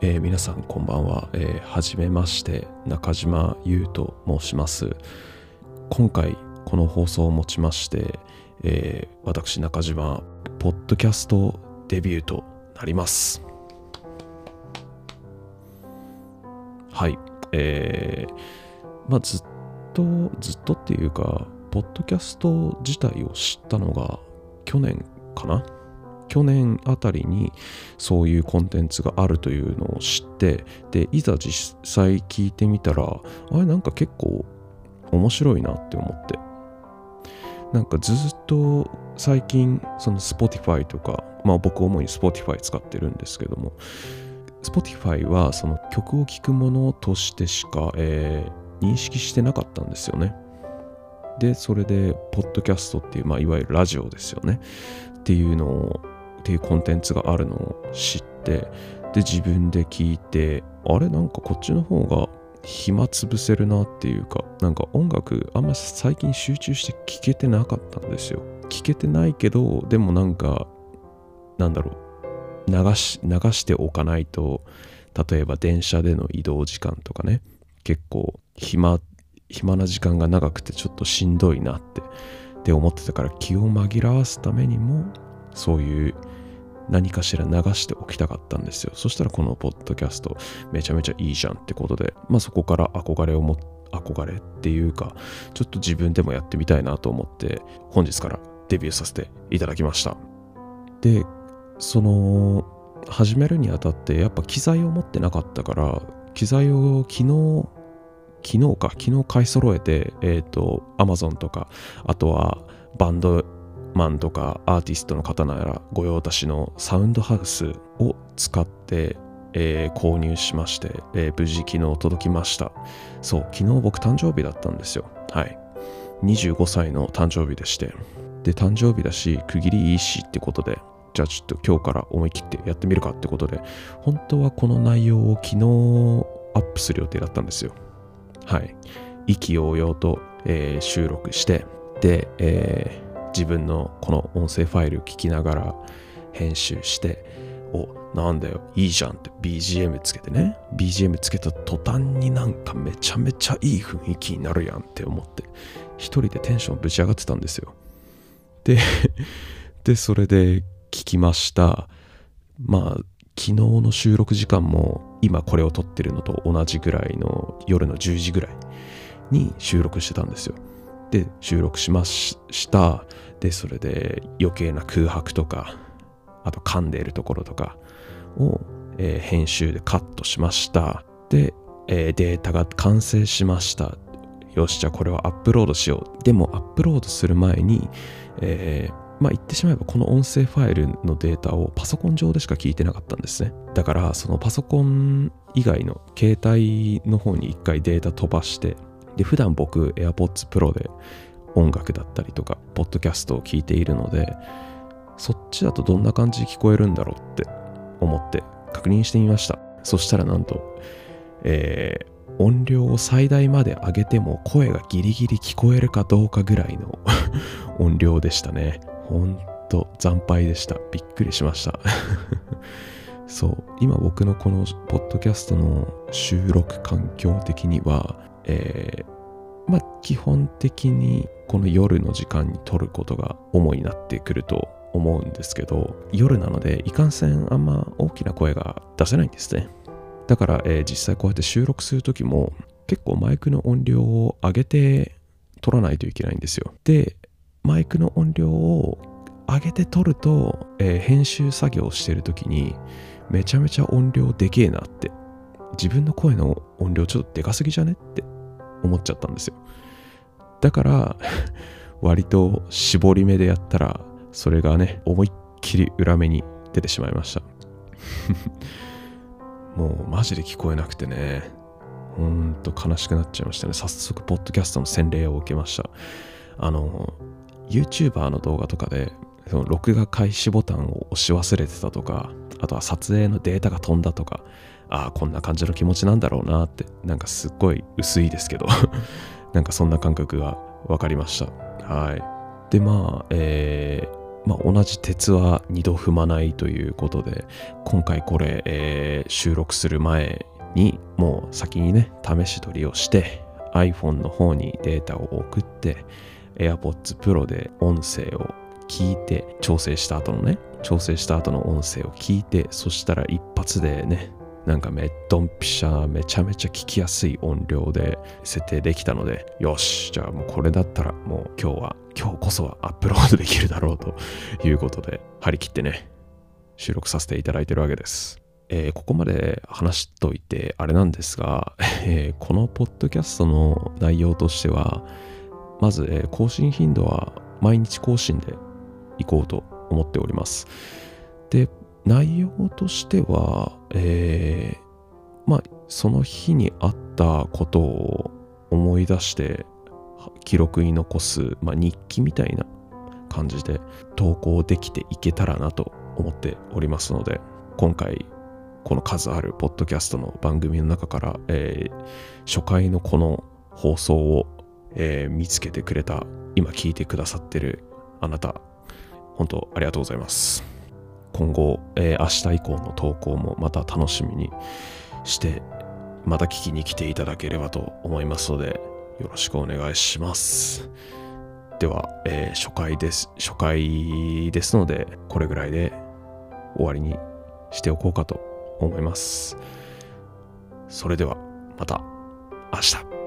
えー、皆さんこんばんは。えー、はじめまして、中島優と申します。今回、この放送をもちまして、えー、私、中島、ポッドキャストデビューとなります。はい。えー、まあ、ずっと、ずっとっていうか、ポッドキャスト自体を知ったのが去年かな？去年あたりにそういうコンテンツがあるというのを知ってでいざ実際聞いてみたらあれなんか結構面白いなって思って。なんかずっと最近その Spotify とかまあ僕主に Spotify 使ってるんですけども Spotify はその曲を聴くものとしてしか、えー、認識してなかったんですよね。でそれでポッドキャストっていう、まあ、いわゆるラジオですよね。っていうのをっていうコンテンツがあるのを知ってで自分で聞いてあれ？なんかこっちの方が暇つぶせるなっていうかなんか音楽あんま最近集中して聴けてなかったんですよ。聴けてないけどでもなんかなんだろう流し流しておかないと例えば電車での移動時間とかね結構暇暇な時間が長くてちょっとしんどいなってって思ってたから気を紛らわすためにもそういう何かしら流しておきたかったんですよ。そしたらこのポッドキャストめちゃめちゃいいじゃんってことで、まあそこから憧れをも、憧れっていうか、ちょっと自分でもやってみたいなと思って、本日からデビューさせていただきました。で、その、始めるにあたってやっぱ機材を持ってなかったから、機材を昨日、昨日か、昨日買い揃えて、えっ、ー、と、Amazon とか、あとはバンドマンとかアーティストの方なら御用達のサウンドハウスを使って、えー、購入しまして、えー、無事昨日届きました。そう昨日僕誕生日だったんですよ。はい。25歳の誕生日でして。で誕生日だし区切りいいしってことでじゃあちょっと今日から思い切ってやってみるかってことで本当はこの内容を昨日アップする予定だったんですよ。はい。意気揚々と、えー、収録してで、えー自分のこの音声ファイル聞きながら編集しておなんだよいいじゃんって BGM つけてね。BGM つけた途端になんかめちゃめちゃいい雰囲気になるやんって思って一人でテンションぶち上がってたんですよ。で でそれで聞きました。まあ昨日の収録時間も今これを撮ってるのと同じぐらいの夜の10時ぐらいに収録してたんですよ。で収録しました。でそれで余計な空白とかあと噛んでいるところとかを、えー、編集でカットしました。で、えー、データが完成しました。よしじゃあこれをアップロードしよう。でもアップロードする前に、えー、まあ言ってしまえばこの音声ファイルのデータをパソコン上でしか聞いてなかったんですね。だからそのパソコン以外の携帯の方に一回データ飛ばしてで普段僕 AirPods Pro で音楽だったりとかポッドキャストを聞いているのでそっちだとどんな感じで聞こえるんだろうって思って確認してみました。そしたらなんと、えー、音量を最大まで上げても声がギリギリ聞こえるかどうかぐらいの 音量でしたね。ほんと惨敗でした。びっくりしました。そう今僕のこのポッドキャストの収録環境的にはえー、まあ基本的にこの夜の時間に撮ることが主になってくると思うんですけど夜なのでいかんせんあんま大きな声が出せないんですね。だから、えー、実際こうやって収録する時も結構マイクの音量を上げて撮らないといけないんですよ。でマイクの音量を上げて撮ると、えー、編集作業をしてる時にめちゃめちゃ音量でけえなって。自分の声の音量ちょっとでかすぎじゃねって思っちゃったんですよ。だから 割と絞り目でやったら、それがね、思いっきり裏目に出てしまいました。もうマジで聞こえなくてね、ほんと悲しくなっちゃいましたね。早速、ポッドキャストの洗礼を受けました。あの、YouTuber の動画とかで、その録画開始ボタンを押し忘れてたとか、あとは撮影のデータが飛んだとか、ああ、こんな感じの気持ちなんだろうなって、なんかすっごい薄いですけど なんかそんな感覚が分かりました。はい。で、まあ、えー、まあ、同じ鉄は二度踏まないということで、今回これ、えー、収録する前にもう先にね、試し撮りをして、iPhone の方にデータを送って、AirPods Pro で音声を聞いて、調整した後のね、調整した後の音声を聞いて、そしたら一発でね、なんかめドンピシャめちゃめちゃ聞きやすい音量で設定できたので、よし、じゃあもうこれだったらもう今日は、今日こそはアップロードできるだろうということで、張り切ってね、収録させていただいてるわけです。えー、ここまで話しといてあれなんですが、えー、このポッドキャストの内容としては、まず、えー、更新頻度は毎日更新でいこうと思っております。で、内容としては、えー、まあ、その日にあったことを思い出して記録に残す、まあ、日記みたいな感じで投稿できていけたらなと思っておりますので、今回この数あるポッドキャストの番組の中から、えー、初回のこの放送を、えー、見つけてくれた今聞いてくださってるあなた本当ありがとうございます。今後、えー、明日以降の投稿もまた楽しみにしてまた聞きに来ていただければと思いますのでよろしくお願いしますでは、えー、初回です初回ですのでこれぐらいで終わりにしておこうかと思います。それではまた明日。